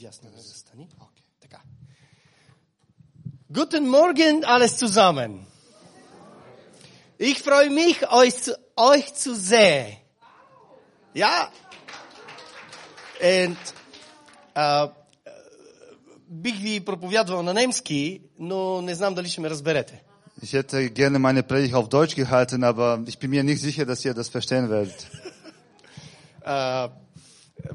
отдясно да застани. Така. Guten Morgen alles zusammen. Ich freue mich, euch, zu- euch zu sehen. Ja. Und, а, а, бих ви проповядвал на немски, но не знам дали ще ме разберете. Ich hätte gerne meine Predigt auf Deutsch gehalten, aber ich bin mir nicht sicher, dass ihr das verstehen werdet. А,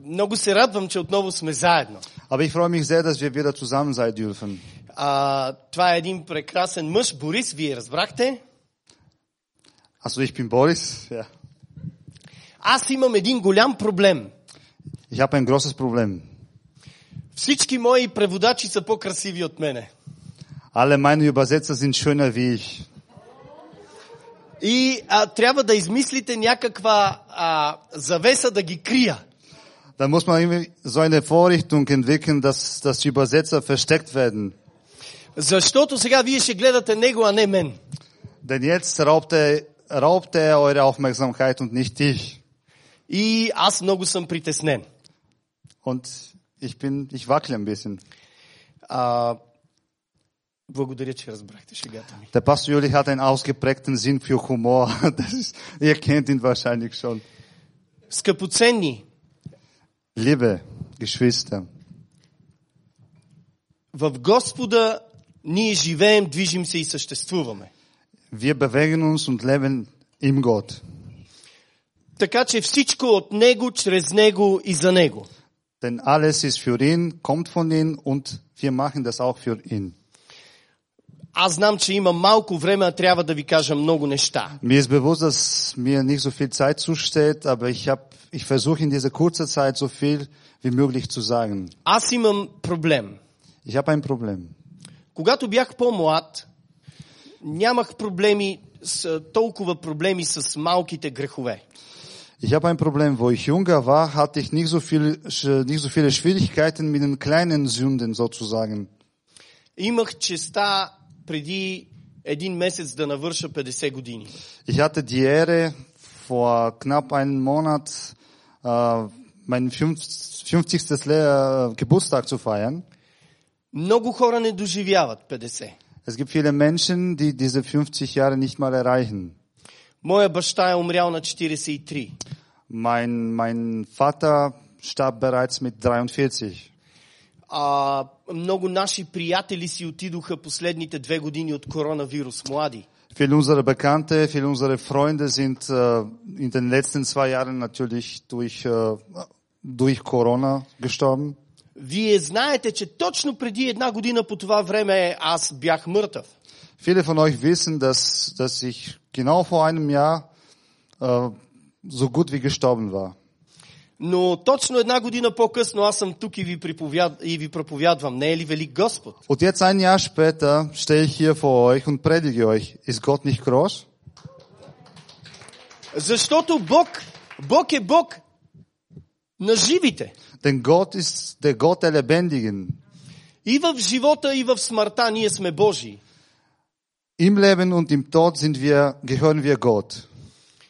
много се радвам, че отново сме заедно. Aber ich freue mich sehr, dass wir wieder zusammen sein dürfen. А, това е един прекрасен мъж, Борис, вие разбрахте. Also ich bin Boris. Ja. Аз имам един голям проблем. Ich habe ein großes Problem. Всички мои преводачи са по-красиви от мене. Alle meine Übersetzer sind schöner wie ich. И а, трябва да измислите някаква а, завеса да ги крия. Da muss man irgendwie so eine Vorrichtung entwickeln, dass, dass die Übersetzer versteckt werden. Защото сега вие ще гледате него, а не мен. Denn jetzt raubt er, raubt er eure Aufmerksamkeit und nicht dich. И аз много съм притеснен. Und ich bin, ich wackle ein bisschen. А, благодаря, че разбрахте шегата ми. Der Pastor Juli hat einen ausgeprägten Sinn für Humor. Das ist, ihr kennt ihn wahrscheinlich schon. Скъпоценни, Liebe Geschwister, в Господа ние живеем, движим се и съществуваме. wir bewegen uns und leben im Gott. Така че всичко от Него, чрез Него и за Него. Denn alles ist für ihn, kommt von ihm und wir machen das auch für ihn. Аз знам, че има малко време, а трябва да ви кажа много неща. Mir ist bewusst, dass mir nicht so viel Zeit zusteht, aber ich habe, ich versuche in dieser kurzen Zeit so viel wie möglich zu sagen. Аз имам проблем. Ich habe ein Problem. Когато бях по-млад, нямах проблеми с, толкова проблеми с малките грехове. Ich habe ein Problem. Wo ich jünger war, hatte ich nicht so viel, nicht so viele Schwierigkeiten mit den kleinen Sünden sozusagen. Имах честа преди един месец да навърша 50 години. Ich hatte die Ehre, vor knapp einem Monat äh, meinen 50. Le- äh, Geburtstag zu feiern. Много хора не доживяват 50. Es gibt viele Menschen, die diese 50 Jahre nicht mal erreichen. Моя баща е умрял на 43. Mein, mein Vater starb bereits mit 43. А, много наши приятели си отидоха последните две години от коронавирус, млади. Viele unserer Bekannte, viele unserer Freunde sind äh, in den letzten zwei Jahren natürlich durch, äh, durch Corona gestorben. Вие знаете, че точно преди една година по това време аз бях мъртъв. Viele von euch wissen, dass, dass ich genau vor einem Jahr äh, so gut wie gestorben war. Но точно една година по-късно аз съм тук и ви, приповяд... и ви проповядвам. Не е ли велик Господ? Und jetzt ein Jahr später stehe ich hier vor euch und predige euch. Ist Gott nicht groß? Защото Бог, Бог е Бог на живите. Denn Gott ist der Gott der Lebendigen. И в живота, и в смъртта ние сме Божии. Im Leben und im Tod sind wir, gehören wir Gott.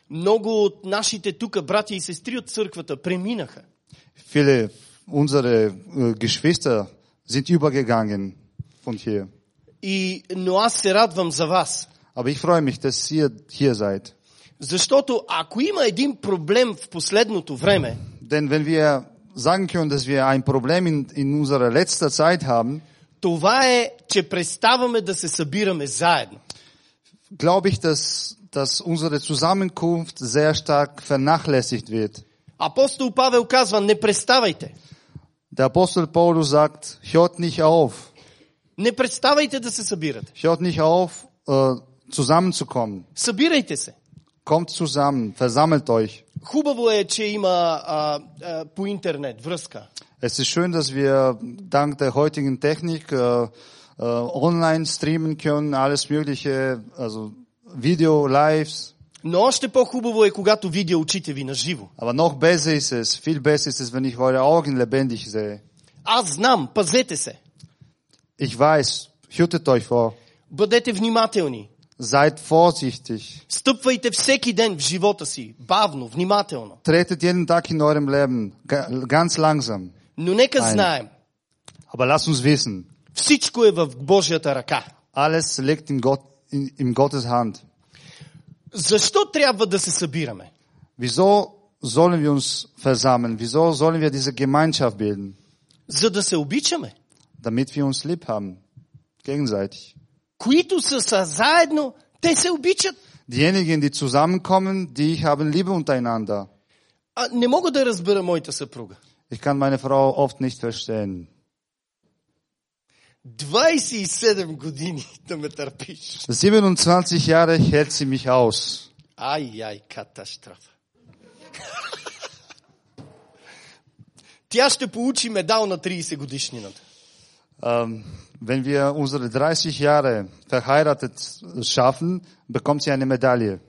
Много от нашите тук брати и сестри от църквата преминаха. Viele unserer äh, Geschwister sind übergegangen von hier. И, но аз се радвам за вас. Aber ich freue mich, dass ihr hier seid. Защото ако има един проблем в последното време, Denn wenn wir sagen können, dass wir ein Problem in, in unserer letzter Zeit haben, това е, че преставаме да се събираме заедно. glaube ich, dass, dass unsere Zusammenkunft sehr stark vernachlässigt wird. Апостол Павел казва, не преставайте. Der Apostel Paulus sagt, hört nicht auf, Не преставайте да се събирате. hört nicht auf, äh, zusammenzukommen. Събирайте се. Kommt zusammen, versammelt euch. Хубаво е, че има а, а, по интернет връзка. Es ist schön, dass wir dank der heutigen Technik äh, äh, online streamen können, alles Mögliche, also Video, Lives. Но още по-хубаво е, когато видя очите ви на живо. Aber noch besser ist es, viel besser ist es, wenn ich eure Augen lebendig sehe. Аз знам, пазете се. Ich weiß, hütet euch vor, Бъдете внимателни. seid vorsichtig, Стъпвайте всеки ден в живота си, бавно, внимателно. tretet jeden Tag in eurem Leben ga- ganz langsam. Но нека Айн. знаем, Aber lass uns wissen, всичко е в Божията ръка. alles liegt in, Gott, in, in Gottes Hand. Защо трябва да се събираме? Wieso sollen wir uns versammeln? Wieso sollen wir diese Gemeinschaft bilden? За да се обичаме. Damit wir uns lieb haben. Gegenseitig. Които са, са заедно, те се обичат. Diejenigen, die zusammenkommen, die haben Liebe untereinander. А не мога да разбера моята съпруга. Ich kann meine Frau oft nicht verstehen. 27 години да ме търпиш. 27 Jahre hält sie mich aus. Ай, ай, катастрофа. Тя ще получи медал на 30 годишнината. Ähm, wenn wir unsere 30 Jahre verheiratet schaffen, bekommt sie eine Medaille.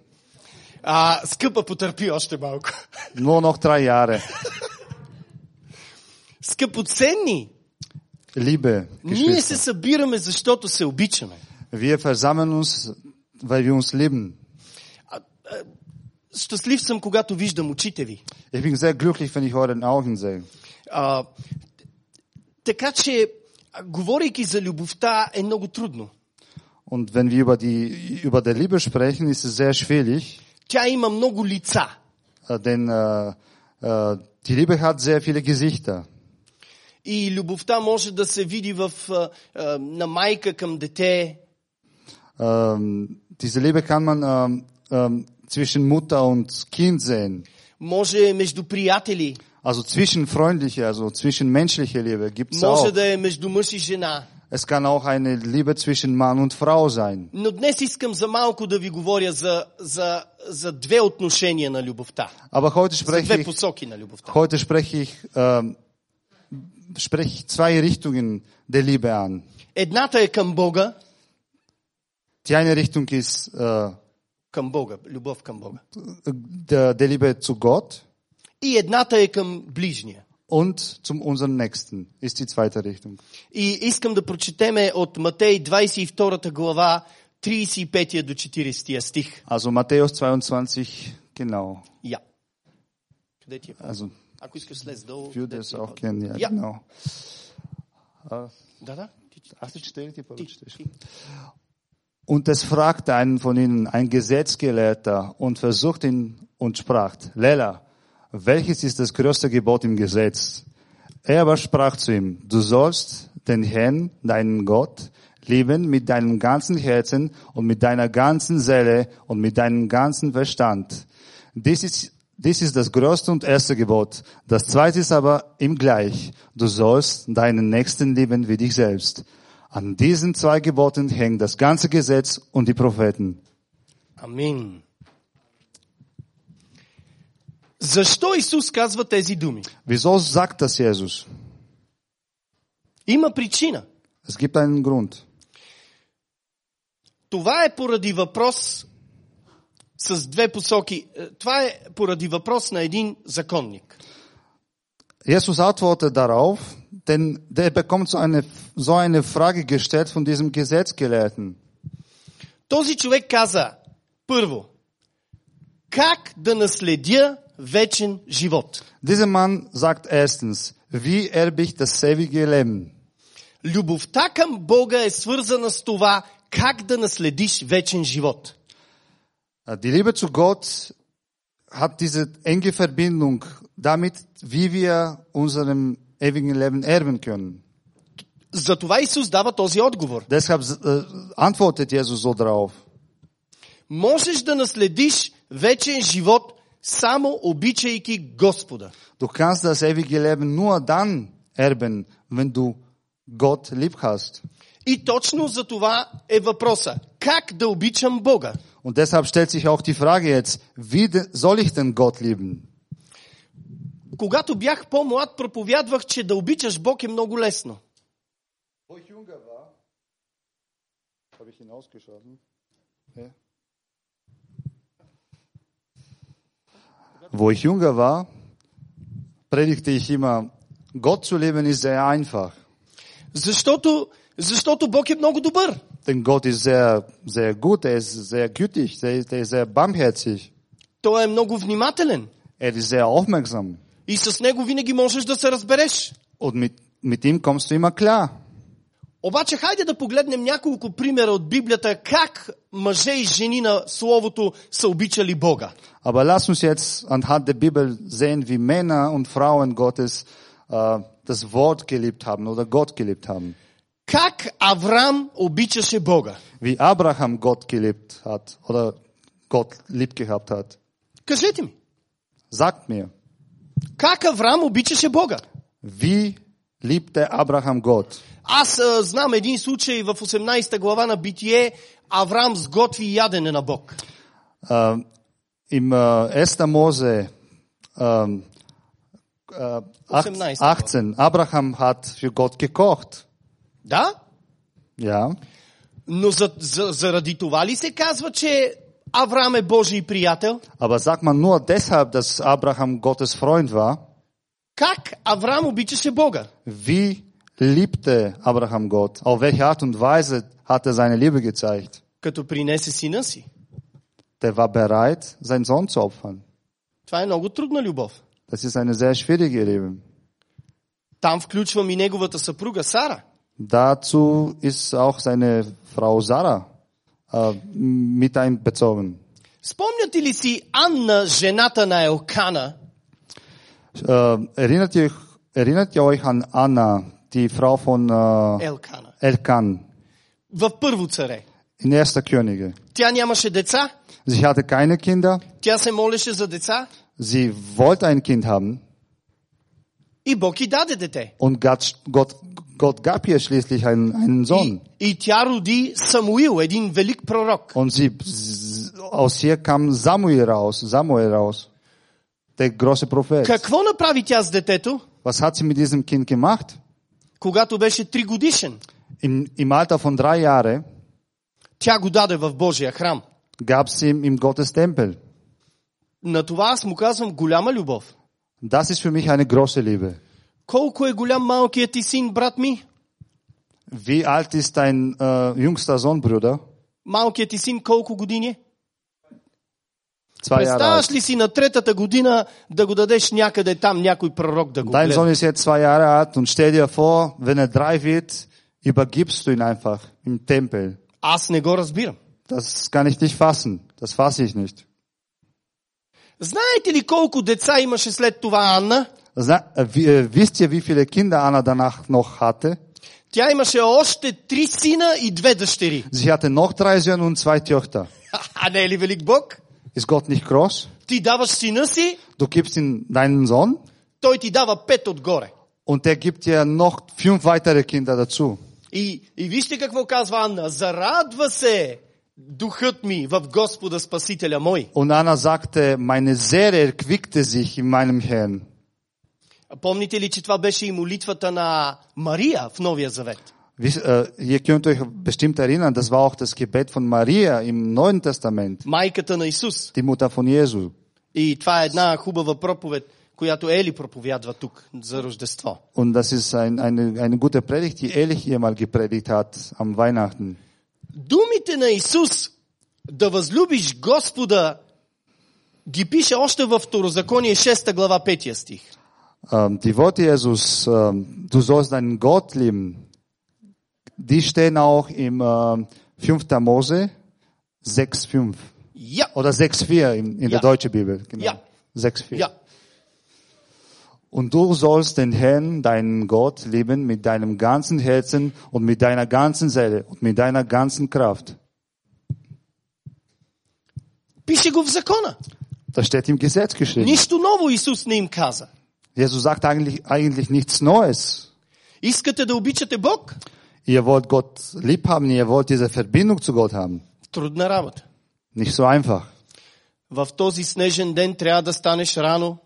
А, скъпа, потърпи още малко. Nur noch drei Jahre. Скъпоценни, Liebe, ние се Geschwister. събираме, защото се обичаме. Wir versammeln uns, weil wir uns lieben. Щастлив съм, когато виждам очите ви. Ich bin sehr glücklich, wenn ich euren Augen sehe. А, така че, говорейки за любовта, е много трудно. Und wenn wir über die, über der Liebe sprechen, ist es sehr schwierig, Тя има много лица. äh, denn äh, äh, die Liebe hat sehr viele Gesichter. И любовта може да се види в, а, а, на майка към дете, Ähm, diese Liebe kann man ähm, ähm, zwischen Mutter und Kind sehen. може между приятели, Also zwischenfreundliche, also zwischenmenschliche Liebe gibt's може auch. да е между мъж и жена. Es kann auch eine Liebe zwischen Mann und Frau sein. Но днес искам за малко да ви говоря за, за, за две отношения на любовта. Aber heute За spreche две ich, посоки на любовта. heute spreche ich, ähm, spreche ich zwei Richtungen der Liebe an. Едната е към Бога, Die eine Richtung ist äh, към Бога, любов към Бога. der, der Liebe zu Gott И едната е към ближния. und zum unserem Nächsten ist die zweite Richtung. И искам да прочетеме от Матей 22 глава 35 до 40 стих. Also Matthäus 22, genau. Я. Also, ich würde es auch kennen, ja, ja. genau. Äh, und es fragte einen von ihnen, ein Gesetzgelehrter, und versucht ihn und sprach, Lela, welches ist das größte Gebot im Gesetz? Er aber sprach zu ihm, du sollst den Herrn, deinen Gott, lieben mit deinem ganzen Herzen und mit deiner ganzen Seele und mit deinem ganzen Verstand. Dies ist dies ist das größte und erste Gebot. Das zweite ist aber ihm gleich. Du sollst deinen Nächsten lieben wie dich selbst. An diesen zwei Geboten hängt das ganze Gesetz und die Propheten. Амин. Защо Исус казва тези думи? Wieso sagt das Jesus? Има причина. Es gibt einen Grund. Това е поради въпрос с две посоки. Е, Това е поради въпрос на един законник. Jesus antwortet darauf, denn der bekommt so eine, so eine Frage gestellt von diesem Gesetzgelehrten. Този човек каза, първо, как да наследя вечен живот? Dieser Mann sagt erstens, wie erbe ich das ewige Leben? Любовта към Бога е свързана с това, как да наследиш вечен живот. Die Liebe zu Gott hat diese enge Verbindung damit, wie wir unserem ewigen Leben erben können. Затова Исус дава този отговор. Deshalb äh, antwortet Jesus so darauf. Можеш да наследиш вечен живот само обичайки Господа. Du kannst das ewige Leben nur dann erben, wenn du Gott lieb hast. И точно за това е въпроса. Как да обичам Бога? Und deshalb stellt sich auch die Frage jetzt, wie soll ich denn Gott lieben? Когато бях по-млад, проповядвах, че да обичаш Бог е много лесно. Wo ich jünger war, habe ich ihn ausgeschalten? Ja. Wo ich jünger war, predigte ich immer, Gott zu lieben ist sehr einfach. Защото, защото Бог е много добър. Denn Gott ist sehr, sehr gut, er ist sehr gütig, er ist, er ist sehr barmherzig, Той е много внимателен. er ist sehr aufmerksam. И с него винаги можеш да се разбереш. Und mit mit ihm kommst du immer klar. Обаче хайде да погледнем няколко примера от Библията как мъже и жени на Словото са обичали Бога. Aber lass uns jetzt anhand der Bibel sehen, wie Männer und Frauen Gottes äh, das Wort geliebt haben oder Gott geliebt haben. Как Авраам обичаше Бога. Wie Abraham Gott geliebt hat oder Gott lieb gehabt hat. Кажете ми, Sagt mir, как Авраам обичаше Бога? wie liebte Abraham Gott? Аз а, знам един случай в 18 глава на Битие, Авраам сготви ядене на Бог. Äh, Im äh, 1. Mose ähm, äh, 18. 18, Abraham hat für Gott gekocht. Да? Ja. Но за, за, заради това ли се казва, че Авраам е Божий приятел? Aber sagt man nur deshalb, dass Abraham Gottes Freund war? Как Авраам обичаше Бога? Wie liebte Abraham Gott? Auf welche Art und Weise hat er seine Liebe gezeigt? Като принесе сина си. Der war bereit, seinen Sohn zu opfern. Това е много трудна любов. Das ist eine sehr schwierige Liebe. Там включвам и неговата съпруга Сара. Dazu ist auch seine Frau Sarah äh, mit einbezogen. Спомняте ли си Анна, жената на Елкана? Äh, erinnert, ihr, erinnert ihr euch an Anna, die Frau von äh, Елкана. Elkan В първо царе. in Erster Könige? Тя нямаше деца, Sie hatte keine Kinder, тя се молеше за деца sie wollte ein Kind haben и Бог й даде дете. und Gott, Gott, Gott gab ihr schließlich einen, einen Sohn. Und sie, aus ihr kam Samuel raus, Samuel raus, der große Prophet. Was hat sie mit diesem Kind gemacht? Im, im Alter von drei Jahren gab sie ihm im Gottes Gottestempel. Das ist für mich eine große Liebe. Колко е голям малкият ти син, брат ми? Wie alt ist dein äh, jüngster Sohn, Bruder? Малкият ти син колко години е? Zwei Jahre Представяш alt. ли си на третата година да го дадеш някъде там, някой пророк да го Dein Sohn гледа? ist jetzt zwei Jahre alt und stell dir vor, wenn er drei wird, übergibst du ihn einfach im Tempel. Аз не го разбирам. Das kann ich nicht fassen. Das fasse ich nicht. Знаете ли колко деца имаше след това Анна? Sa- äh, wie- äh, Wisst ihr, wie viele Kinder Anna danach noch hatte? Тя имаше още три сина и две дъщери. Sie hatte noch drei Söhne und zwei Töchter. А не е ли велик Бог? Ist Gott nicht groß? Ти даваш сина си, Du gibst ihm deinen Sohn той ти дава пет отгоре. und der gibt dir noch fünf weitere Kinder dazu. И, и вижте какво казва Анна. Зарадва се духът ми в Господа Спасителя мой. Und Anna sagte, meine Seele erquickte sich in meinem Herrn. Помните ли, че това беше и молитвата на Мария в Новия Завет? Ihr könnt euch bestimmt erinnern, das war auch das Gebet von Maria im Neuen Testament, Майката на Исус. die Mutter von Jesu. И това е една хубава проповед, която Ели проповядва тук за Рождество. Und das ist ein, eine, eine gute Predigt, die Ehrlich ihr mal gepredigt hat am Weihnachten. Думите на Исус да възлюбиш Господа ги пише още във Второзаконие 6 глава 5 стих. Ähm, die Worte Jesus, ähm, du sollst deinen Gott lieben, die stehen auch im ähm, 5. Mose 6,5 Ja, oder 6,4 in, in Ja. der deutschen Bibel. Genau. Ja. 6,4. ja. Und du sollst den Herrn, deinen Gott, lieben mit deinem ganzen Herzen und mit deiner ganzen Seele und mit deiner ganzen Kraft. Пише го в закона. Das steht im Gesetz geschrieben. Нищо ново Исус не им каза. Jesus sagt eigentlich, eigentlich nichts Neues. Искате да обичате Бог? Ihr wollt Gott lieb haben, ihr wollt diese Verbindung zu Gott haben. Трудна работа. Nicht so einfach. В този снежен ден трябва да станеш рано.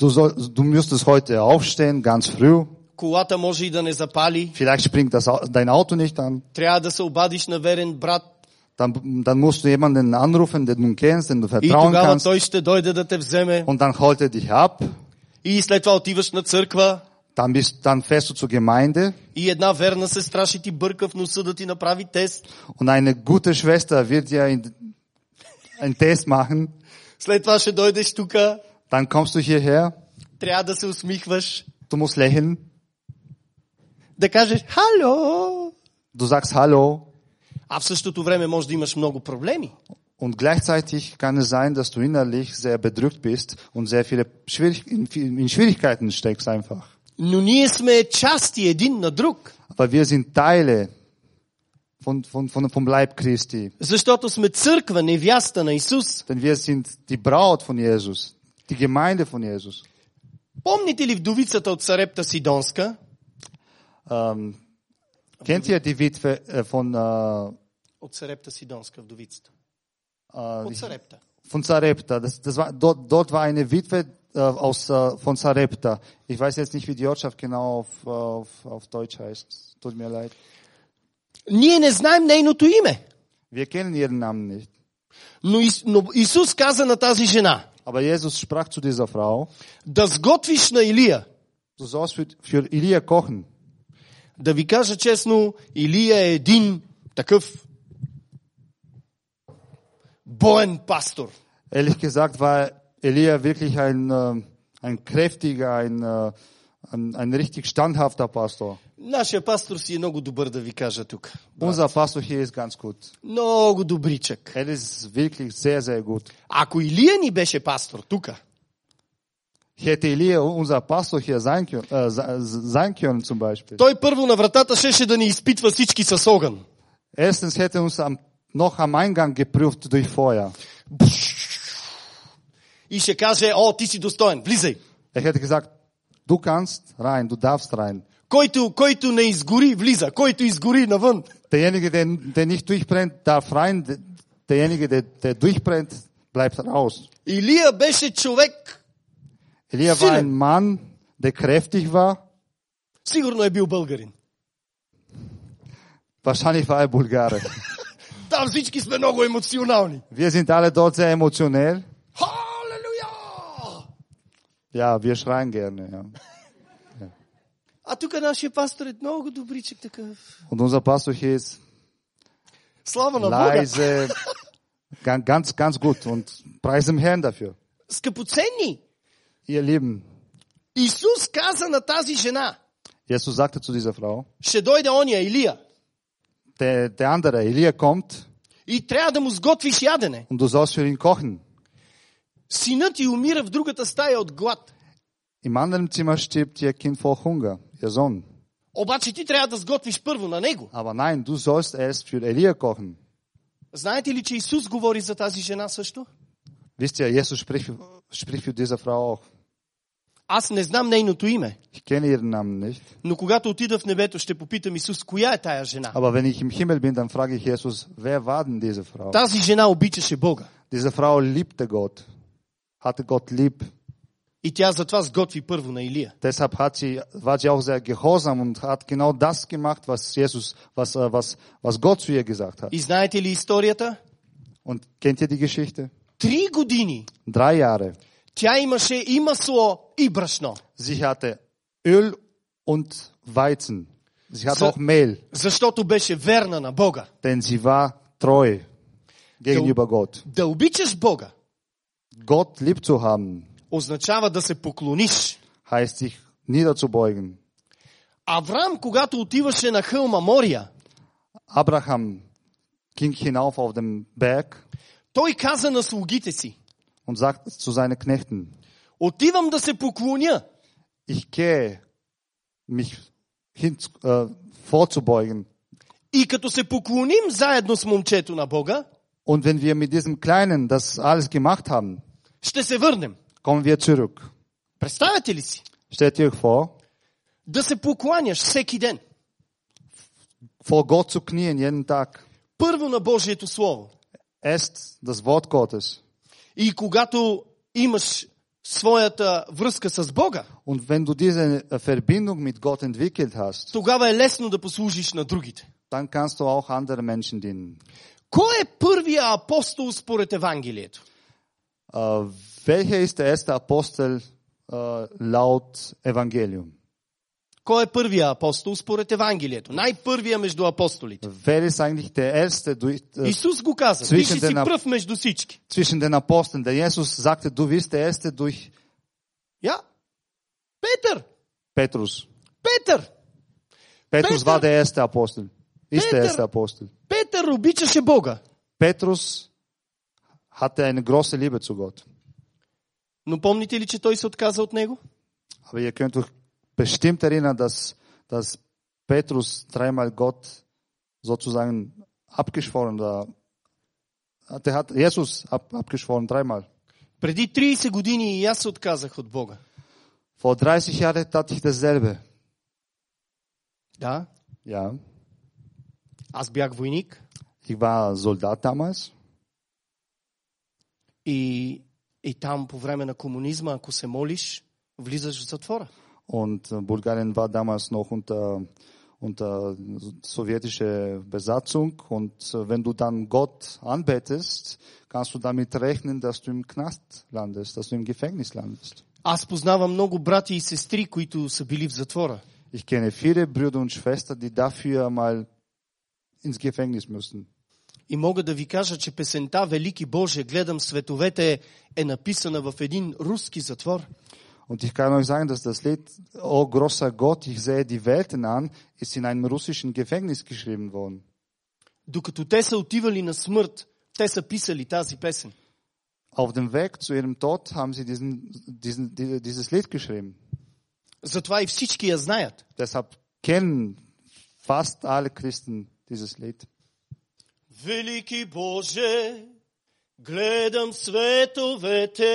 Du, soll, du müsstest heute aufstehen, ganz früh. Колата може и да не запали. Vielleicht springt das, Au- dein Auto nicht an. Трябва да се обадиш на верен брат. Dann, dann musst du jemanden anrufen, den du kennst, den du И vertrauen тогава kannst. той ще дойде да те вземе. Und dann holt er dich ab. И след това отиваш на църква. Dann, bist, dann fährst du zur Gemeinde. И една верна сестра ще ти бърка в носа да ти направи тест. Und eine gute Schwester wird dir ein- einen Test machen. След това ще дойдеш тук. Dann kommst du hierher. Трябва да се усмихваш. Du musst lächeln. да кажеш «Хало!» Du sagst Hallo А в същото време може да имаш много проблеми. und gleichzeitig kann es sein, dass du innerlich sehr bedrückt bist und sehr viele Schwierig in, in Schwierigkeiten steckst einfach. Но ние сме части един на друг. Aber wir sind Teile von, von, von, vom Leib Christi. Защото сме църква, невяста на Исус. Denn wir sind die Braut von Jesus, die Gemeinde von Jesus. Помните ли вдовицата от Сарепта Сидонска? Ähm, kennt ihr die Witwe äh, von, äh, От Сарепта Сидонска, вдовицата. äh, От Сарепта. von Sarepta? Das, das war, dort, dort war eine Witwe äh, aus, äh, von Sarepta. Ich weiß jetzt nicht, wie die Ortschaft genau auf, auf, auf Deutsch heißt. Tut mir leid. Ние не знаем нейното име. Wir kennen ihren Namen nicht. Но, Ис, но Исус каза на тази жена Aber Jesus sprach zu dieser Frau, да сготвиш на Илия. du sollst für, für Elia kochen. Да ви кажа честно, Илия е един такъв боен пастор. Ehrlich gesagt war Elia wirklich ein, äh, ein kräftiger, ein, äh, ein, ein richtig standhafter Pastor. Нашия пастор си е много добър да ви кажа тук. Unser Pastor hier ist ganz gut. Много добричък. Er ist wirklich sehr, sehr gut. Ако Илия ни беше пастор тук, Hätte Elia unser Pastor hier sein können, äh, se- sein können zum Beispiel. той първо на вратата щеше да ни изпитва всички с огън. Erstens hätte er uns am, noch am Eingang geprüft durch Feuer. И ще каже, о, ти си достоен, влизай. Er hätte gesagt, du kannst rein, du darfst rein. Който, който не изгори, влиза. Който изгори, навън. Derjenige, der, der nicht durchbrennt, darf rein. Der- Derjenige, der, der durchbrennt, bleibt raus. Илия беше човек, Elia war Viele. ein Mann, der kräftig war. сигурно е бил българин. Wahrscheinlich war er Bulgare. Там всички сме много емоционални. Wir sind alle dort sehr emotionell. Халелуя! Ja, wir schreien gerne. Ja. А тук нашия пастор е много добричък такъв. Und unser Pastor hier ist Слава на Бога. leise, ga- ganz, ganz gut und preis dem Herrn dafür. Скъпоценни, Ihr Lieben, Исус каза на тази жена, Jesus sagte zu dieser Frau, ще дойде ония Илия Der, der andere, Elia kommt и трябва да му сготвиш ядене. und du sollst für ihn kochen. Синът ти умира в другата стая от глад. Im anderen Zimmer stirbt ihr Kind vor Hunger, ihr Sohn. Обаче ти трябва да сготвиш първо на него. Aber nein, du sollst erst für Elia kochen. Знаете ли, че Исус говори за тази жена също? Wisst ihr, Jesus spricht, spricht für diese Frau auch. Аз не знам нейното име, Ich kenne ihren Namen nicht. но когато отида в небето, ще попитам Исус, коя е тая жена? Aber wenn ich im Himmel bin, dann frage ich Jesus, wer war denn diese Frau? Тази жена обичаше Бога. Diese Frau liebte Gott, hatte Gott lieb. И тя затова сготви първо на Илия. Deshalb hat sie, war sie auch sehr gehorsam und hat genau das gemacht, was Jesus, was, äh, was, was Gott zu ihr gesagt hat. И знаете ли историята? Und kennt ihr die Geschichte? Три години Drei Jahre. тя имаше и масло. Sie hatte Öl und Weizen. Sie hatte So- auch Mehl, Защото беше верна на Бога. denn sie war treu gegenüber Gott. Да обичаш Бога Gott lieb zu haben, означава да се поклониш. heißt sich niederzubeugen. Авраам, когато отиваше на хълма Мория, Abraham ging hinauf auf den Berg той каза на слугите си, und sagte zu seinen Knechten, отивам да се поклоня. ich gehe, mich hin, äh, vorzubeugen. И като се поклоним заедно с момчето на Бога, Und wenn wir mit diesem Kleinen das alles gemacht haben, ще се върнем. kommen wir zurück. Представете ли си? Stellt ihr euch vor, Да се покланяш всеки ден. vor Gott zu knien jeden Tag. Първо на Божието Слово. Esst das Wort Gottes. И когато имаш своята връзка с Бога, Und wenn du diese äh, Verbindung mit Gott entwickelt hast, тогава е лесно да послужиш на другите. dann kannst du auch andere Menschen dienen. Кой е първия апостол според Евангелието? Äh, welcher ist der erste Apostel äh, laut Evangelium? Кой е първия апостол според Евангелието? Най-първия между апостолите. Wer ist eigentlich der erste durch, äh, Исус го каза. Ти ще си пръв между всички. zwischen den Aposteln? Der Jesus sagte, du bist der erste durch Я? Петър! Petrus. Петър! Peter- war der erste Apostel. Ist der Peter- erste Apostel. Петър обичаше Бога, Petrus hatte eine große Liebe zu Gott. но помните ли, че той се отказа от него? Aber ihr könnt euch bestimmt erinnern, dass, dass Petrus dreimal Gott sozusagen abgeschworen oder der hat Jesus ab, abgeschworen dreimal. Преди 30 години и аз се отказах от Бога. Vor 30 Jahren tat ich dasselbe. Да, Ja, аз бях войник ich war Soldat damals и, и там по време на комунизма, ако се молиш, влизаш в затвора. und äh, Bulgarien war damals noch unter, unter sowjetische Besatzung und äh, wenn du dann Gott anbetest, kannst du damit rechnen, dass du im Knast landest, dass du im Gefängnis landest. Аз познавам много брати и сестри, които са били в затвора. Ich kenne viele Brüder und Schwestern, die dafür mal ins Gefängnis müssen. И мога да ви кажа, че песента Велики Боже, гледам световете е написана в един руски затвор. Und ich kann euch sagen, dass das Lied Oh großer Gott, ich sehe die Welten an, ist in einem russischen Gefängnis geschrieben worden. Докато те са отивали на смърт, те са писали тази песен. Auf dem Weg zu ihrem Tod haben sie diesen, diesen, die- dieses Lied geschrieben. Затова и всички я знаят. Deshalb kennen fast alle Christen dieses Lied. Велики Боже, гледам световете,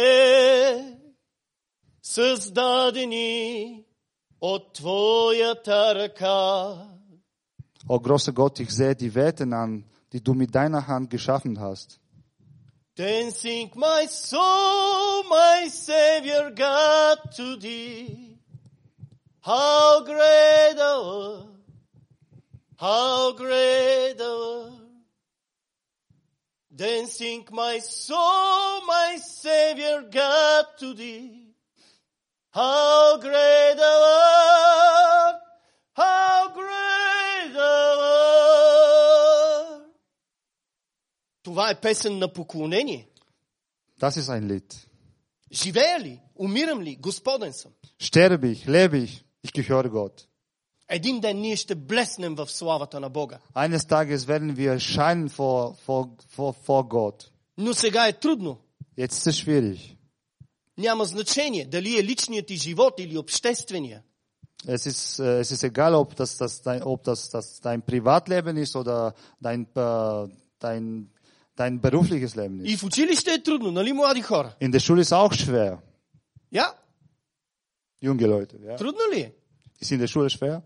създадени от Твоята ръка. Oh großer Gott, ich sehe die Welten an, die du mit deiner Hand geschaffen hast. Then sink my soul, my Savior God, to Thee. How great thou art, how great thou art. Then sink my soul, my Savior God, to Thee. How great thou art, how great thou art. Това е песен на поклонение. Das ist ein Lied. Живея ли? Умирам ли? Господен съм. Sterbe ich, lebe ich, ich gehöre Gott. Един ден ние ще блеснем в славата на Бога. Eines Tages werden wir erscheinen vor, vor, vor, vor Gott. Но сега е трудно. Jetzt ist es schwierig. Няма значение дали е личният ти живот или обществения. Es ist, äh, es ist egal, ob das, das, dein, ob das, das dein Privatleben ist oder dein, äh, dein, dein berufliches Leben И ist. в училище е трудно, нали, млади хора? In der Schule ist auch schwer. Я? Junge Leute. Ja. Трудно ли е? Ist in der Schule schwer?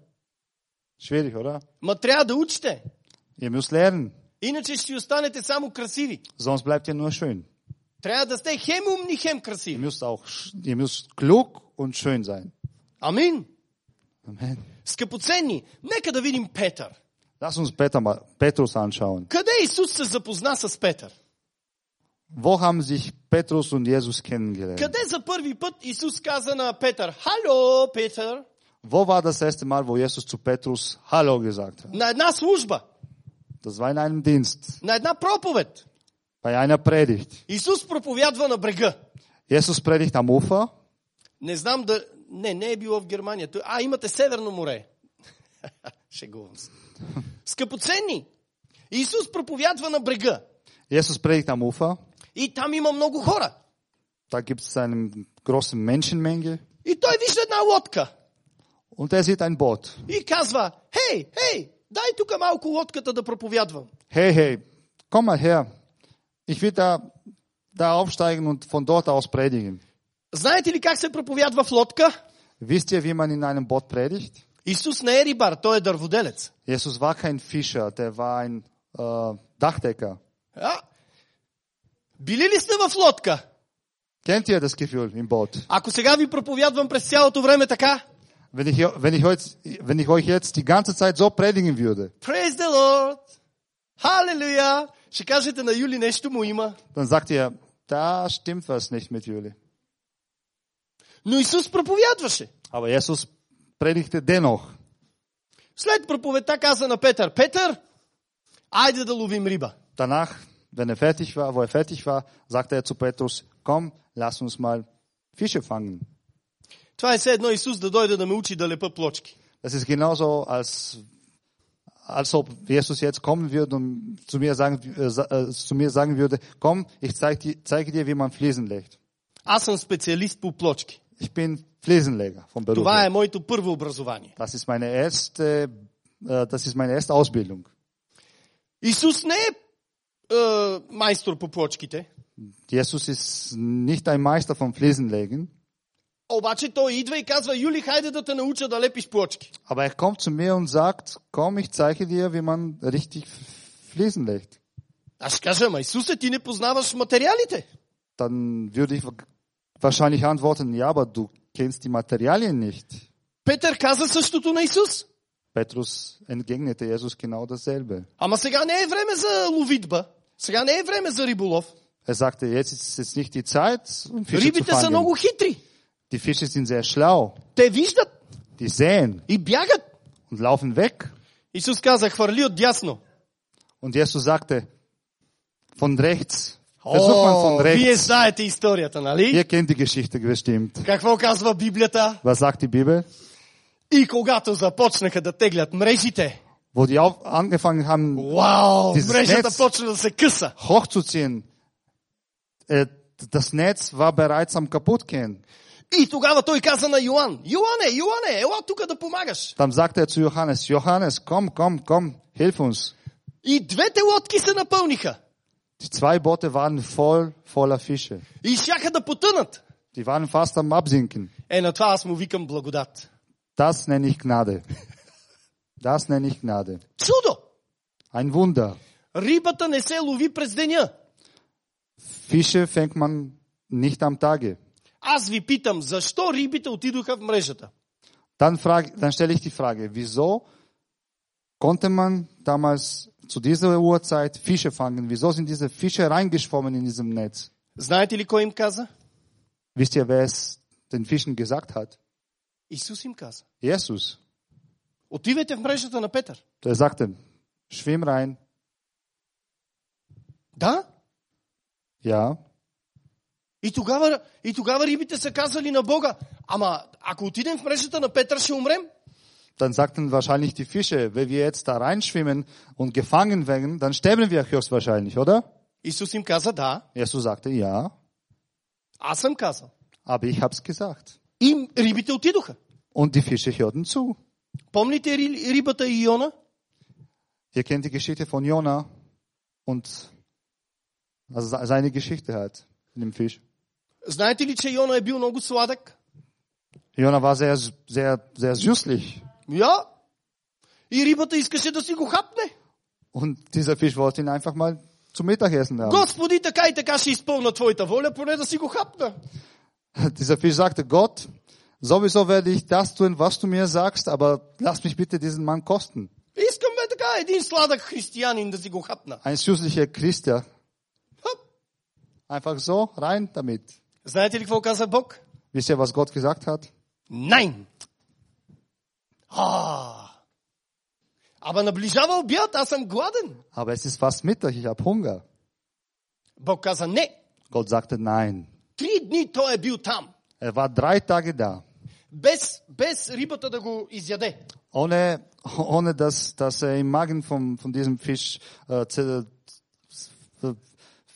Schwierig, oder? Ма трябва да учите. Ihr müsst lernen, Иначе ще си останете само красиви. sonst bleibt ihr nur schön. Трябва да сте хем умни, хем Ihr красиви. müsst auch, sch- ihr müsst klug und schön sein. Амин. Amen. Скъпоценни, нека да видим Петър. Lass uns Peter mal, Petrus anschauen. Къде Исус се запозна с Петър? Wo haben sich Petrus und Jesus kennengelernt? Къде за първи път Исус каза на Петър, Хало, Петър, Wo war das erste Mal, wo Jesus zu Petrus Hallo gesagt hat? на една служба, Das war in einem Dienst, на една проповед. Bei einer Predigt. Исус проповядва на брега. Jesus predigt am Ufer. Не знам да... Не, не е било в Германия. А, имате Северно море. Шегувам се. Скъпоценни. Исус проповядва на брега. Jesus predigt am Ufer. И там има много хора. Da gibt es eine große Menschenmenge. И той вижда една лодка. Und er sieht ein Boot. И казва, хей, хей, дай тук малко лодката да проповядвам. Hey, hey, komm mal her. Ich will da, da aufsteigen und von dort aus predigen. Знаете ли как се проповядва в лодка? Wisst ihr, wie man in einem Boot predigt? Исус не е рибар, той е дърводелец. Jesus war kein Fischer, der war ein äh, Dachdecker. А? Били ли сте в лодка? Kennt ihr das Gefühl im Boot? Ако сега ви проповядвам през цялото време така, Wenn ich, wenn, ich heute, wenn ich euch jetzt die ganze Zeit so predigen würde, Praise the Lord! Халелуя! Ще кажете на Юли нещо му има. dann sagt ihr, da stimmt was nicht mit Juli. Но Исус проповядваше. Aber Jesus predigte dennoch. След проповедта каза на Петър, Петър, айде да ловим риба. Danach, wenn er fertig war, wo er fertig war, sagte er zu Petrus, komm, lass uns mal Fische fangen. Това е все едно Исус да дойде да ме учи да лепа плочки. Das ist genauso, als, als ob Jesus jetzt kommen würde und zu mir sagen, äh, sa- äh, zu mir sagen würde, komm, ich zeige dir, zeige dir, wie man Fliesen legt. Аз съм специалист по плочки. Ich bin Fliesenleger vom Beruf. Това her. е моето първо образование. Das ist meine erste, äh, das ist meine erste Ausbildung. Исус не е, е майстор по плочките, Jesus ist nicht ein Meister vom Fliesenlegen, обаче той идва и казва, Юли, хайде да те науча да лепиш плочки. aber er kommt zu mir und sagt, komm, ich zeige dir, wie man richtig Fliesen legt. Аз ще кажа, ма Исусе, ти не познаваш материалите. Dann würde ich wahrscheinlich antworten, ja, aber du kennst die Materialien nicht. Петър каза същото на Исус. Petrus entgegnete Jesus genau dasselbe. Ама сега не е време за ловитба. Сега не е време за риболов. Er sagte, jetzt ist jetzt nicht die Zeit, um Fische zu Рибите са много fangen. хитри. Die Fische sind sehr schlau. Те виждат Die sehen и бягат. und laufen weg. Исус каза, хвърли от дясно. Und Jesus sagte, von rechts. Versuch man von вие rechts. знаете историята, нали? Ihr kennt die Geschichte bestimmt. Какво казва Библията? Was sagt die Bibel? И когато започнаха да теглят мрежите, Wo die auf, angefangen haben, вау, Dieses мрежата Netz. почна да се къса. hochzuziehen, äh, das Netz war bereits am kaputtgehen. И тогава той каза на Йоан, Йоане, Йоане, ела тук да помагаш. Dann sagte er zu Johannes, Johannes, komm, komm, komm, hilf uns. И двете лодки се напълниха. Die zwei Boote waren voll voller Fische. И щяха да потънат. Die waren fast am Absinken. Е, на това аз му викам благодат. Das nenne ich Gnade. Das nenne ich Gnade. Чудо! Ein Wunder. Рибата не се лови през деня. Fische fängt man nicht am Tage. Аз ви питам, защо рибите отидоха в мрежата? Dann, frage, dann stelle ich die Frage, wieso konnte man damals zu dieser Uhrzeit Fische fangen? Wieso sind diese Fische reingeschwommen in diesem Netz? Знаете ли кой им каза? Wisst ihr, wer es den Fischen gesagt hat? Исус им каза. Jesus. Отивайте в мрежата на Петър. Der sagte, schwimm rein. Да? Ja. И тогава, и тогава рибите са казали на Бога, ама ако отидем в мрежата на Петър, ще умрем. Dann sagten wahrscheinlich die Fische, wenn wir jetzt da reinschwimmen und gefangen werden, dann sterben wir höchstwahrscheinlich, oder? Исус им каза, да, Jesus sagte, ja, аз съм казал. aber ich hab's gesagt. И рибите отидоха. Und die Fische hörten zu. Помните ри- рибата и Иона? Ihr kennt die Geschichte von Jona und also se- seine Geschichte halt in dem Fisch. Знаете ли, че Иона е бил много сладък? Jona war sehr, sehr, sehr süßlich Я. И рибата искаше да си го хапне. und dieser Fisch wollte ihn einfach mal zum Mittagessen haben. Господи, така и така ще изпълна твоята воля, поне да си го хапна. Dieser Fisch sagte, Gott, sowieso werde ich das tun, was du mir sagst, aber lass mich bitte diesen Mann kosten. Искам бе така един сладък християнин да си го хапна. Ein süßlicher Christ, ja. Хап. Einfach so, rein damit. Знаете ли какво каза Бог? Wisst ihr, was Gott gesagt hat? Nein. А. Ама наближава обяд, аз съм гладен. Aber es ist fast Mittag, ich habe Hunger. Бог каза не. Gott sagte nein. Три дни той е бил там. Er war drei Tage da, Без, без рибата да го изяде. ohne, ohne dass, dass er im Magen vom, von diesem Fisch äh, zer- ver-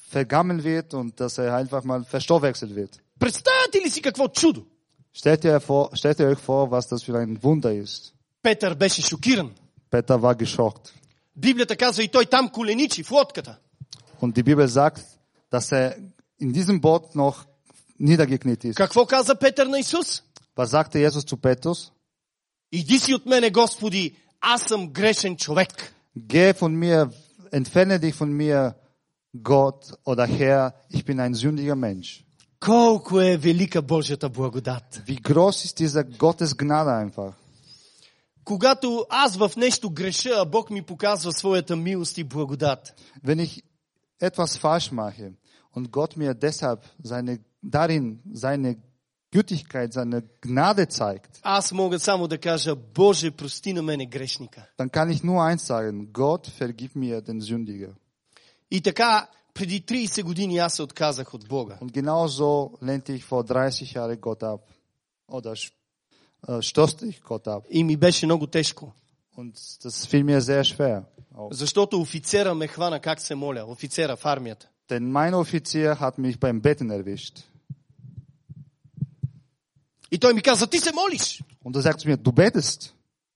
vergammeln wird und dass er einfach mal verstoffwechselt wird. Представяте ли си какво чудо? Stellt ihr, vor, stellt ihr euch vor, was das für ein Wunder ist. Петър беше шокиран. Peter war geschockt. Библията казва и той там коленичи в лодката. Und die Bibel sagt, dass er in diesem Boot noch niedergekniet ist. Какво каза Петър на Исус? Was sagte Jesus zu Petrus? Иди си от мене, Господи, аз съм грешен човек. Geh von mir, entferne dich von mir, Gott oder Herr, ich bin ein sündiger Mensch. Колко е велика Божията благодат. Wie groß ist diese Gottes Gnade einfach. Когато аз в нещо греша, а Бог ми показва своята милост и благодат, Wenn ich etwas falsch mache und Gott mir deshalb seine, darin seine Gütigkeit, seine Gnade zeigt, аз мога само да кажа, Боже, прости на мене грешника. dann kann ich nur eins sagen, Gott vergib mir den Sündiger. И така, преди 30 години аз се отказах от Бога. Und genauso lehnte ich vor 30 Jahren Gott ab. Oder äh, stoßte ich Gott ab. И ми беше много тежко. Und das fiel mir sehr schwer. Auch. Защото офицера ме хвана как се моля. Офицера в армията. Denn mein Offizier hat mich beim Betten erwischt. И той ми каза, ти се молиш. Und er sagt zu mir, du betest.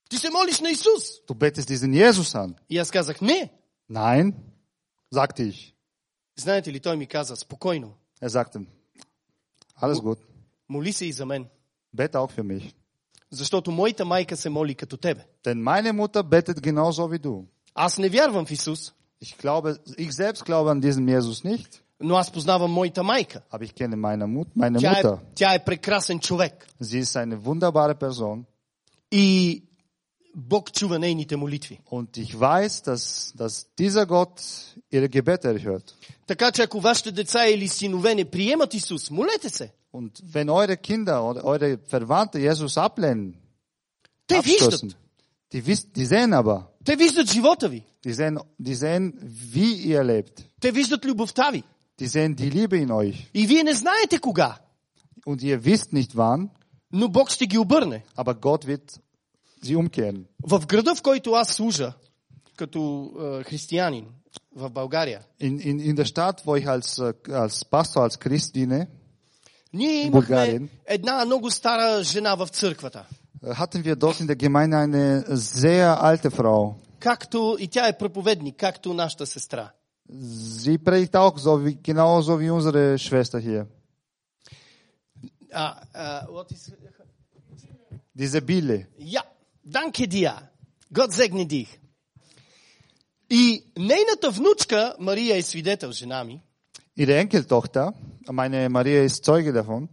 Ти се молиш на Исус. Du betest diesen Jesus an. И аз казах, не. Nein, sagte ich. Знаете ли, той ми каза, спокойно. Er sagte, alles gut, Моли се и за мен. bete auch für mich. Защото моята майка се моли като тебе. Denn meine Mutter betet genauso wie du. Аз не вярвам в Исус, Ich glaube, ich selbst glaube an diesen Jesus nicht, но аз познавам моята майка. aber ich kenne meine, Mut, meine Тя е, Mutter. тя е прекрасен човек. Sie ist eine wunderbare Person И und ich weiß, dass, dass dieser Gott ihre Gebete erhört. Така че ако вашите деца или синове не приемат Исус, молете се. Und wenn eure Kinder oder eure Verwandte Jesus ablehnen, Те виждат. abstoßen, die, wiss- die sehen aber, Те виждат живота ви. die sehen, die sehen, wie ihr lebt. Те виждат любовта ви. Die sehen die Liebe in euch. И вие не знаете кога, Und ihr wisst nicht wann, но Бог ще ги обърне. aber Gott wird sie umkehren. В града, в който аз служа, като е, християнин в България, In, in, in der Stadt, wo ich als, äh, als Pastor, als Christ diene, ние имахме една много стара жена в църквата. äh, hatten wir dort in der Gemeinde eine sehr alte Frau. Както и тя е проповедник, както нашата сестра. Sie predigt auch so wie, genauso wie unsere Schwester hier. А, а, what is... Diese Bille. Ja, danke dir. Gott segne dich. И нейната внучка, Мария е свидетел, жена ми, Ihre Enkeltochter, meine Maria ist Zeuge davon,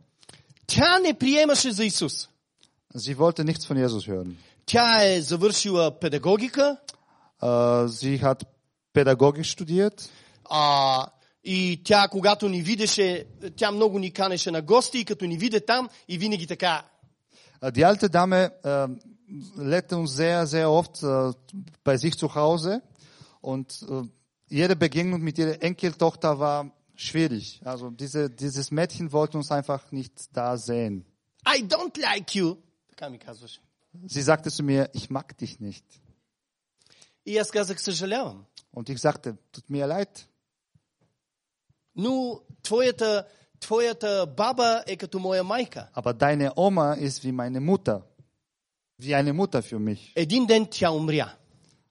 тя не приемаше за Исус. sie wollte nichts von Jesus hören. Тя е завършила педагогика Äh, sie hat Pädagogik studiert а, и тя, когато ни видеше, тя много ни канеше на гости и като ни виде там и винаги така, Äh, Die alte Dame äh, lädt uns sehr, sehr oft äh, bei sich zu Hause und äh, jede Begegnung mit ihrer Enkeltochter war schwierig. Also diese, dieses Mädchen wollte uns einfach nicht da sehen. I don't like you. Така ми казваше. Sie sagte zu mir, ich mag dich nicht. И аз казах, съжалявам. Und ich sagte, tut mir leid, Но твоята, твоята баба е като моя майка. aber deine Oma ist wie meine Mutter. Wie eine Mutter für mich. Един ден тя умря.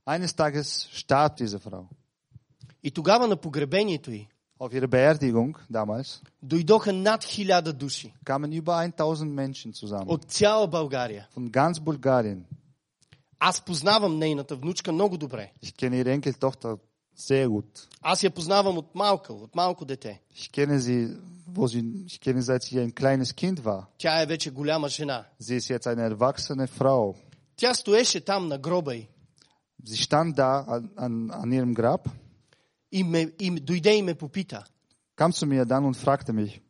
Eines Tages starb diese Frau. И тогава на погребението й Auf ihre Beerdigung damals дойдоха над хиляда души kamen über 1000 Menschen zusammen. от цяла България. Von ganz Bulgarien. Аз познавам нейната внучка много добре. Ich kenne ihre Enkeltochter sehr gut. Аз я познавам от малка, от малко дете. Ich kenne sie, wo sie, ich kenne seit sie ein kleines Kind war. Тя е вече голяма жена. Sie ist jetzt eine erwachsene Frau. Тя стоеше там на гроба й Sie stand da an, an, an ihrem Grab, и, ме, и дойде и ме попита. kam zu mir dann und fragte mich,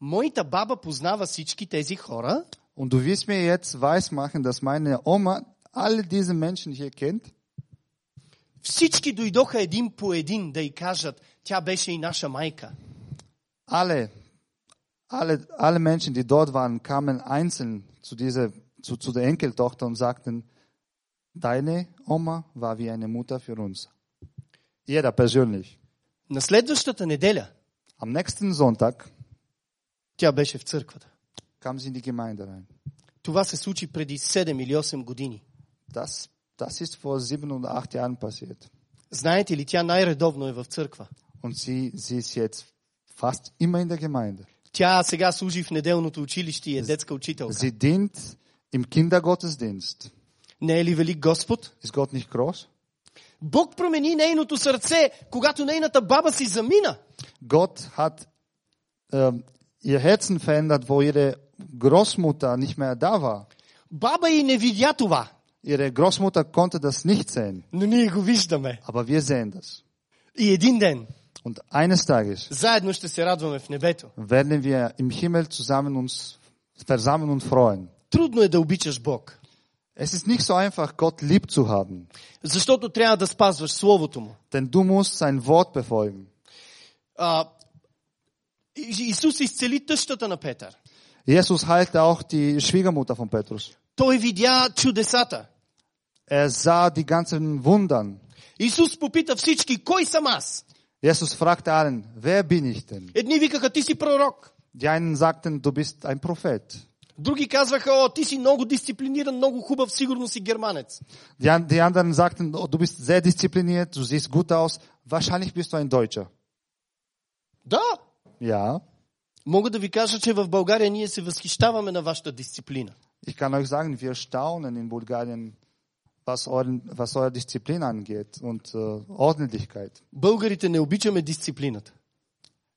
Моята баба познава всички тези хора und du willst mir jetzt weismachen, dass meine Oma alle diese Menschen hier kennt? Всички дойдоха един по един да й кажат, тя беше и наша майка. Alle, alle, alle Menschen, die dort waren, kamen einzeln zu dieser, zu, zu der Enkeltochter und sagten, deine Oma war wie eine Mutter für uns. Jeder persönlich. На следващата неделя Am nächsten Sonntag тя беше в църквата. kam sie in die Gemeinde rein. Това се случи преди 7 или 8 години. Das, das ist vor sieben oder acht Jahren passiert. Знаете ли, тя най-редовно е в църква. Und sie, sie ist jetzt fast immer in der Gemeinde. Тя сега служи в неделното училище и е детска учителка. Sie dient im Kindergottesdienst. Не е ли велик Господ? Ist Gott nicht groß? Бог промени нейното сърце, когато нейната баба си замина. Gott hat ähm, ihr Herzen verändert, wo ihre Großmutter nicht mehr da war. Баба и не видя това, Ihre Großmutter konnte das nicht sehen, но ние го виждаме. aber wir sehen das. И един ден Und eines Tages заедно ще се радваме в небето. werden wir im Himmel zusammen uns versammeln und freuen. Трудно е да обичаш Бог, Es ist nicht so einfach, Gott lieb zu haben, защото трябва да спазваш Словото Му. denn du musst sein Wort befolgen. А, И- Исус изцели тъщата на Петър. Jesus heilte auch die Schwiegermutter von Petrus. Той видя чудесата. Er sah die ganzen Wundern. Исус попита всички, кой съм аз? Jesus fragte allen, wer bin ich denn? Едни викаха, ти си пророк. Die einen sagten, du bist ein Prophet. Други казваха, о, ти си много дисциплиниран, много хубав, сигурно си германец. Die, an- die anderen sagten, oh, du bist sehr diszipliniert, du siehst gut aus, wahrscheinlich bist du ein Deutscher. Да. Ja, Мога да ви кажа, че в България ние се възхищаваме на вашата дисциплина. ich kann euch sagen, wir staunen in Bulgarien, was, euren, was eure Disziplin angeht und äh, Ordentlichkeit. Българите не обичаме дисциплината.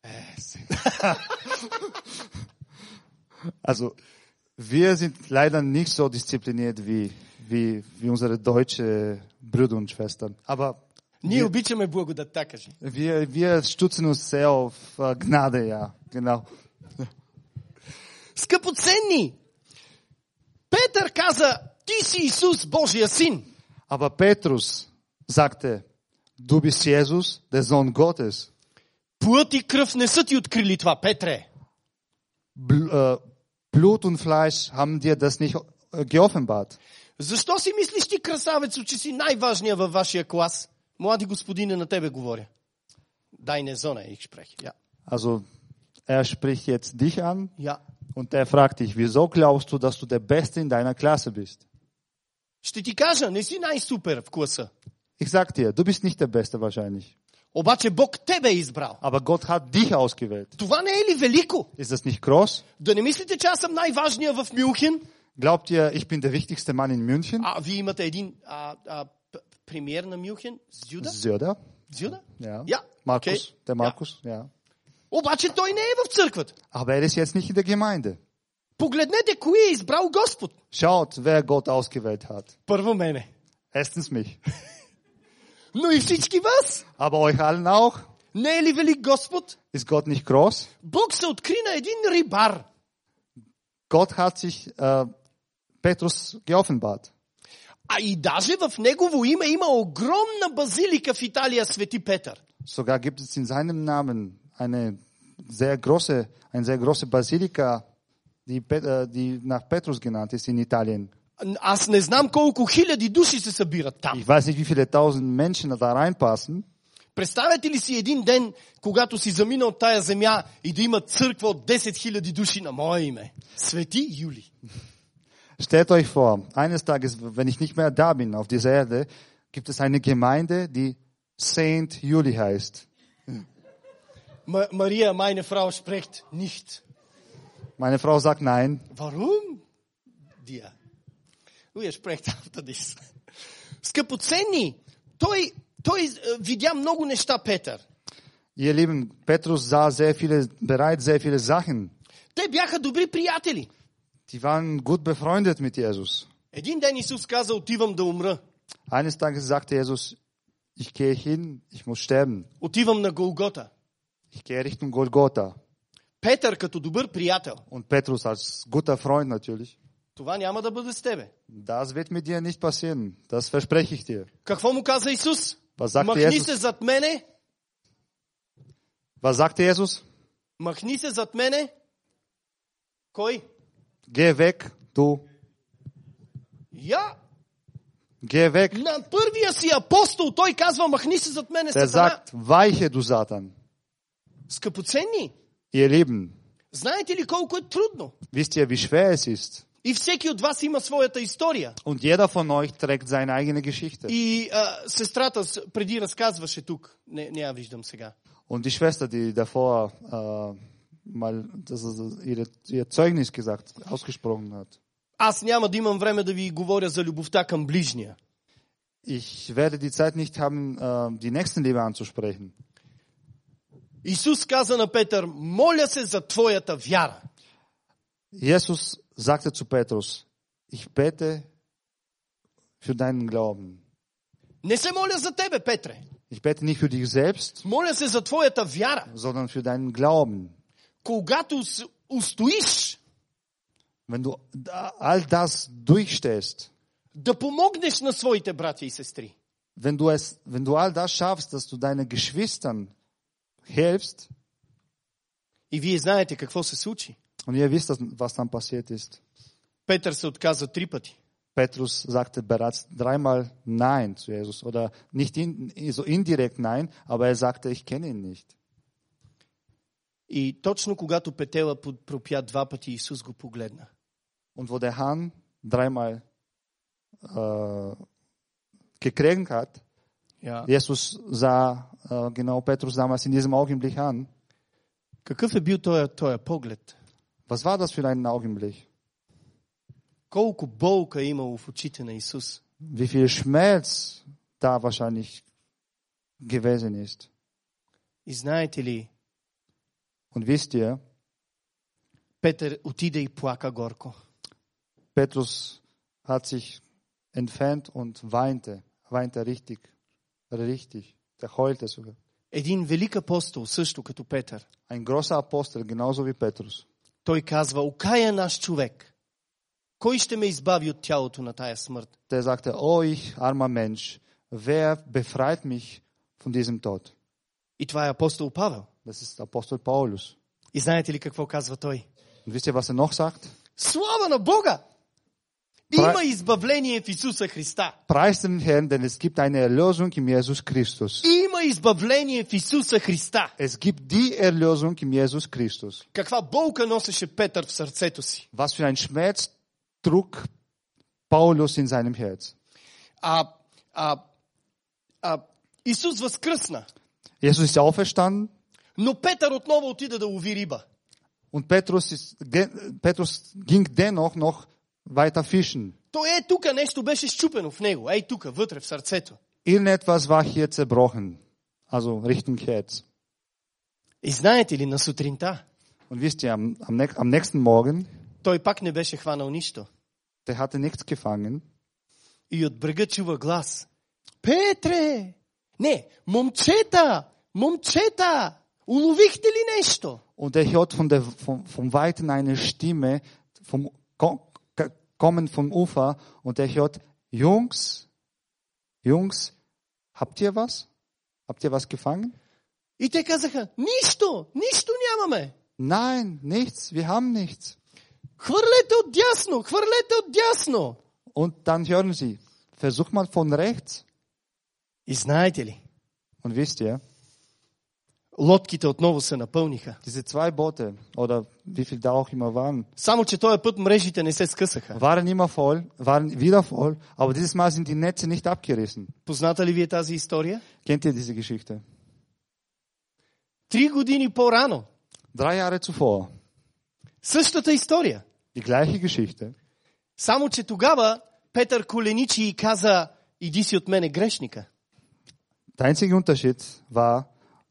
Also wir sind leider nicht so diszipliniert wie, wie, wie unsere deutsche Brüder und Schwestern. Aber Ние обичаме благодатта, кажи. wir, wir stützen uns sehr auf äh, Gnade, ja, genau. Скъпоценни! Петър каза, ти си Исус, Божия син. Aber Petrus sagte, du bist Jesus, der Sohn Gottes. Плът и кръв не са ти открили това, Петре. Bl äh, Blut und Fleisch haben dir das nicht äh, geoffenbart. Защо си мислиш ти, красавецо, че си най-важния във вашия клас? Млади господине, на тебе говоря. Дай не зона, ich spreche. Ja. Also er spricht jetzt dich an Ja. und er fragt dich, wieso glaubst du, dass du der Beste in deiner Klasse bist? Ich sag dir, du bist nicht der Beste wahrscheinlich. Обаче Бог тебе е избрал. Aber Gott hat dich ausgewählt. Това не е ли велико? Ist das nicht groß? Да не мислите, че аз съм най-важния в Мюнхен? Glaubt ihr, ich bin der wichtigste Mann in München? А вие имате един а, а, п- премиер на Мюнхен, Зюда? Söder? Зюда? Ja. Ja. Markus, okay. der Markus, ja. Обаче той не е в църквата. Aber er ist jetzt nicht in der Gemeinde. Погледнете, кои е избрал Господ. Schaut, wer Gott ausgewählt hat. Първо мене. Erstens mich. Но и всички вас. Aber euch allen auch. Не е ли велик Господ? Ist Gott nicht groß? Бог се откри на един рибар. Gott hat sich äh, Petrus geoffenbart. А и даже в негово име има огромна базилика в Италия, Свети Петър. Sogar gibt es in seinem Namen eine sehr große, eine sehr große Basilika, die, Pet- äh, die nach Petrus genannt ist in Italien. Аз не знам колко хиляди души се събират там. Ich weiß nicht, wie viele tausend Menschen da reinpassen. Представете ли си един ден, когато си замина от тая земя и да има църква от 10 000 души на мое име? Свети Юли. Stellt euch vor, eines Tages, wenn ich nicht mehr da bin auf dieser Erde, gibt es eine Gemeinde, die Saint Juli heißt. Ма, Мария, meine Frau spricht nicht. Meine Frau sagt nein. Warum? Dir. Вие sprecht after this. Скъпоценни, той, той е, видя много неща, Петър. Ihr Lieben, Petrus sah sehr viele, bereits sehr viele Sachen. Те бяха добри приятели. Die waren gut befreundet mit Jesus. Един ден Исус каза, отивам да умра. Eines Tages sagte Jesus, ich gehe hin, ich muss sterben. Отивам на Голгота. Ich gehe Richtung Golgotha. Петър като добър приятел. Und Petrus als guter Freund natürlich. Това няма да бъде с тебе. Das wird mit dir nicht passieren. Das verspreche ich dir. Какво му каза Исус? Was sagte Махни Jesus? се зад мене. Was sagte Jesus? Махни се зад мене. Кой? Geh weg, du. Я. Geh weg. На първия си апостол той казва, махни се зад мене, Der сатана. sagt, weiche du Satan. Скъпоценни, Ihr Lieben, знаете ли колко е трудно? wisst ihr, wie schwer es ist? И всеки от вас има своята история. Und jeder von euch trägt seine eigene Geschichte. И а, сестрата с- преди разказваше тук, не, не я виждам сега. Und die Schwester, die davor äh, mal das ist ihre, ihr Zeugnis gesagt, ausgesprochen hat. Аз няма да имам време да ви говоря за любовта към ближния. Ich werde die Zeit nicht haben, äh, die Nächstenliebe anzusprechen. Исус каза на Петър, моля се за твоята вяра. Jesus sagte zu Petrus, ich bete für deinen Glauben. Не се моля за тебе, Петре. Ich bete nicht für dich selbst, Моля се за твоята вяра. sondern für deinen Glauben. Когато с- устоиш, Wenn du da- all das durchstehst, да помогнеш на своите братя и сестри. wenn du es, wenn du all das schaffst, dass du deinen Geschwistern hilfst, И вие знаете какво се случи. und ihr wisst, was dann passiert ist. Петър се отказа три пъти. Petrus sagte bereits dreimal Nein zu Jesus oder nicht in, so indirekt Nein, aber er sagte, ich kenne ihn nicht. И точно когато петела пропя два пъти, Исус го погледна. Und wo der Hahn dreimal äh, gekriegt hat, Я. Jesus sah äh, genau Petrus damals in diesem Augenblick an. Какъв е бил този, този поглед? Was war das für ein Augenblick? Колко болка е имало в очите на Исус. Wie viel Schmerz da wahrscheinlich gewesen ist. И знаете ли, Und wisst ihr, Петър отиде и плака горко. Petrus hat sich entfernt und weinte, weinte richtig, Richtig. Der heulte sogar. Един велик апостол, също като Петър, Ein großer Apostel, genauso wie Petrus. той казва, окая наш човек. Кой ще ме избави от тялото на тая смърт? Der sagte, oh ich, armer Mensch, wer befreit mich von diesem Tod? И това е апостол Павел. Das ist Apostel Paulus. И знаете ли какво казва той? Und wisst ihr, was er noch sagt? Слава на Бога! Пра- Има избавление в Исуса Христа. Preist den Herrn, denn es gibt eine Erlösung in Jesus Christus. Има избавление в Исуса Христа. Es gibt die Erlösung in Jesus Christus. Каква болка носеше Петър в сърцето си. Was für ein Schmerz trug Paulus in seinem Herz. А, а, а, Исус възкръсна, Jesus ist auferstanden но Петър отново отида да лови риба. und Petrus, ist, ge- Petrus ging dennoch noch weiter fischen. Той е тук, нещо беше щупено в него. Ей тук, вътре в сърцето. Irgendetwas war hier zerbrochen, also Richtung Herz. И знаете ли, на сутринта Und wisst ihr, am, am, näch- am nächsten Morgen, той пак не беше хванал нищо. der hatte nichts gefangen. И от брега чува глас. Петре! Не, момчета! Момчета! Уловихте ли нещо? Und er hört von der, vom, vom Weiten eine Stimme vom, ko- k- kommen vom Ufer und er hört, Jungs, Jungs, habt ihr was? Habt ihr was gefangen? И те казаха, нищо, нищо нямаме. Nein, nichts, wir haben nichts. Хвърлете от дясно, хвърлете от дясно. Und dann hören sie, versuch mal von rechts. И знаете ли, Und wisst ihr, лодките отново се напълниха. diese zwei Boote oder wie viel da auch immer waren, Само, че този път мрежите не се скъсаха. waren immer voll, waren wieder voll, aber dieses Mal sind die Netze nicht abgerissen. Позната ли ви е тази история? Kennt ihr diese Geschichte? Три години по-рано. Drei Jahre zuvor, Същата история. die gleiche Geschichte. Само, че тогава Петър коленичи и каза, иди си от мене грешника. Der einzige Unterschied war,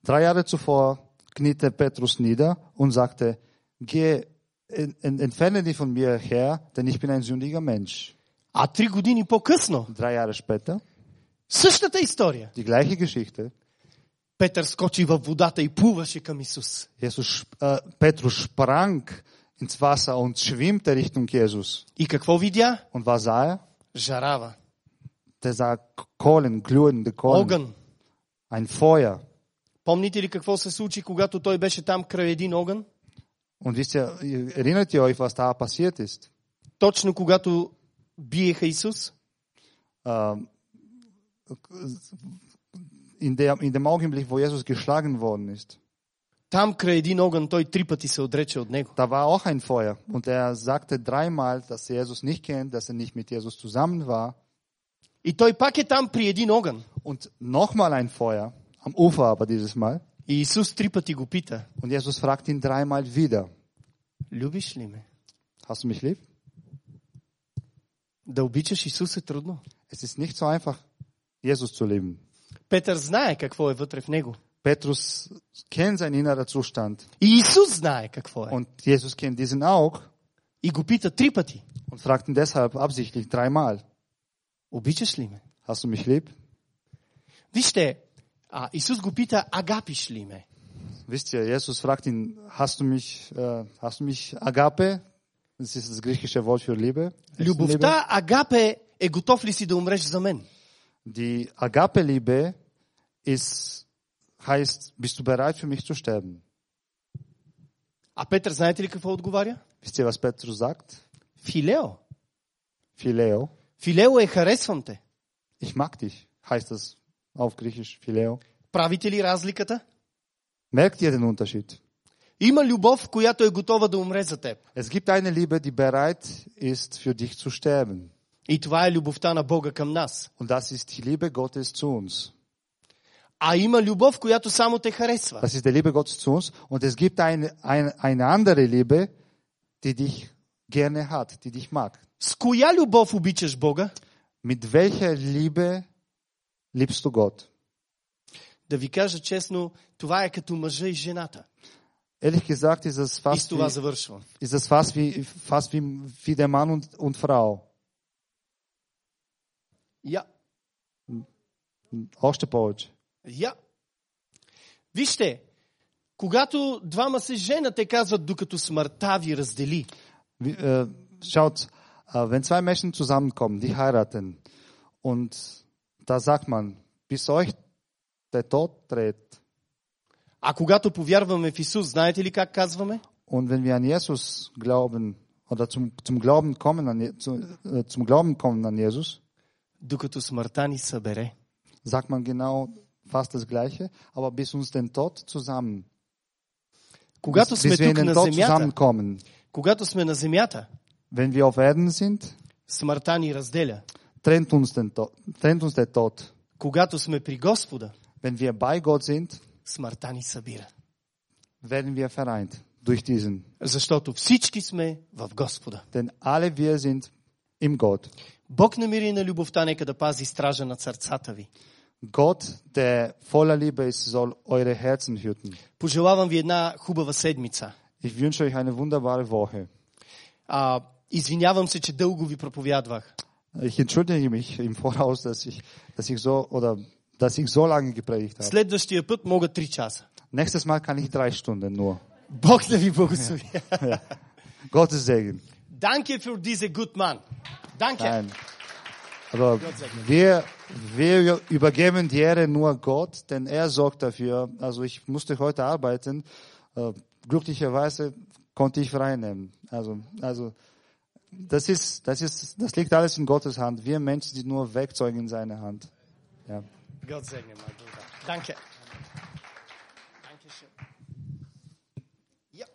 drei Jahre zuvor kniete Petrus nieder und sagte, geh, en- en- entferne dich von mir her, denn ich bin ein sündiger Mensch. А три години по-късно, Drei Jahre später, същата история. die gleiche Geschichte. Петър скочи във водата и плуваше към Исус. Jesus, äh, Petrus sprang ins Wasser und schwimmte Richtung Jesus. И какво видя? Und was sah er? Жарава. Der sah Kohlen, glühende Kohlen, Огън. ein Feuer. Помните ли какво се случи, когато той беше там край един огън? Und wisst ihr, erinnert ihr euch, was da passiert ist? Точно когато биеха Исус? Ähm, in, der, in dem Augenblick, wo Jesus geschlagen worden ist, Там край един огън той три пъти се отрече от него. da war auch ein Feuer. Und er sagte dreimal, dass er Jesus nicht kennt, dass er nicht mit Jesus zusammen war. И той пак е там при един огън. Und nochmal ein Feuer, am Ufer aber dieses Mal. И Исус три пъти го пита, Und Jesus fragt ihn dreimal wieder, любиш ли ме? hast du mich lieb? Да обичаш Исус е трудно. Es ist nicht so einfach, Jesus zu lieben. Петър знае какво е вътре в него. Petrus kennt seinen innerer Zustand. И Исус знае какво е. Und Jesus kennt diesen auch И го пита три пъти. und fragt ihn deshalb absichtlich dreimal, Обичаш ли ме? hast du mich lieb? Вижте, а, Исус го пита, агапиш ли ме? Wisst ihr, Jesus fragt ihn, hast du mich, äh, hast du mich Agape? Das ist das griechische Wort für Liebe. Nächstenliebe. Любовта, агапе, е готов ли си да умреш за мен? Die Agape-Liebe ist, heißt, bist du bereit für mich zu sterben? А Петър, знаете ли какво отговаря? Wisst ihr, was Petrus sagt? Филео. Phileo. Филео е харесвам те. Ich mag dich, heißt das auf Griechisch Phileo. Правите ли разликата? Merkt ihr den Unterschied? Има любов, която е готова да умре за теб. Es gibt eine Liebe, die bereit ist, für dich zu sterben. И това е любовта на Бога към нас. Und das ist die Liebe Gottes zu uns. А има любов, която само те харесва. Das ist die Liebe Gottes zu uns. Und es gibt eine, eine, eine andere Liebe, die dich gerne hat, die dich mag. С коя любов обичаш Бога? Mit welcher Liebe liebst du Gott? Да ви кажа честно, това е като мъжа и жената. Ehrlich gesagt ist es fast wie, ist es fast wie, fast wie, wie der Mann und, und Frau. Я. Още повече. Я. Вижте, когато двама се женят, те казват, докато смъртта ви раздели. Äh, schaut, äh, wenn zwei Menschen zusammenkommen, die heiraten, und da sagt man, bis euch der Tod dreht. А когато повярваме в Исус, знаете ли как казваме? Und wenn wir an Jesus glauben oder zum, zum Glauben kommen an, Je- zu, äh, zum Glauben kommen an Jesus, Докато смъртта ни събере. sagt man genau fast das Gleiche, aber bis uns den Tod zusammen, Когато bis, сме bis wir in тук den на Tod земята, zusammenkommen, когато сме на земята, wenn wir auf Erden sind, смъртта ни разделя. Trennt uns, der Tod. Когато сме при Господа, Wenn wir bei Gott sind, смъртта ни събира. werden wir vereint durch diesen. Защото всички сме в Господа. Denn alle wir sind im Gott. Бог на мира и на любовта нека да пази стража над сърцата ви. Gott, der voller Liebe ist, soll eure Herzen hüten. Пожелавам ви една хубава седмица. Ich wünsche euch eine wunderbare Woche. А, извинявам се, че дълго ви проповядвах. Ich entschuldige mich im Voraus, dass ich, dass ich so oder dass ich so lange gepredigt habe. Следващия път мога 3 часа. Nächstes Mal kann ich drei Stunden nur. Бог да ви благослови. Gottes Segen. Danke für diese good man. Danke. Nein. Aber wir, wir übergeben die Ehre nur Gott, denn er sorgt dafür. Also ich musste heute arbeiten. Äh, Glücklicherweise konnte ich frei nehmen. Also, also, das ist, das ist, das liegt alles in Gottes Hand. Wir Menschen sind nur Werkzeuge in seiner Hand. Ja. Gott segne, mein Bruder. Danke.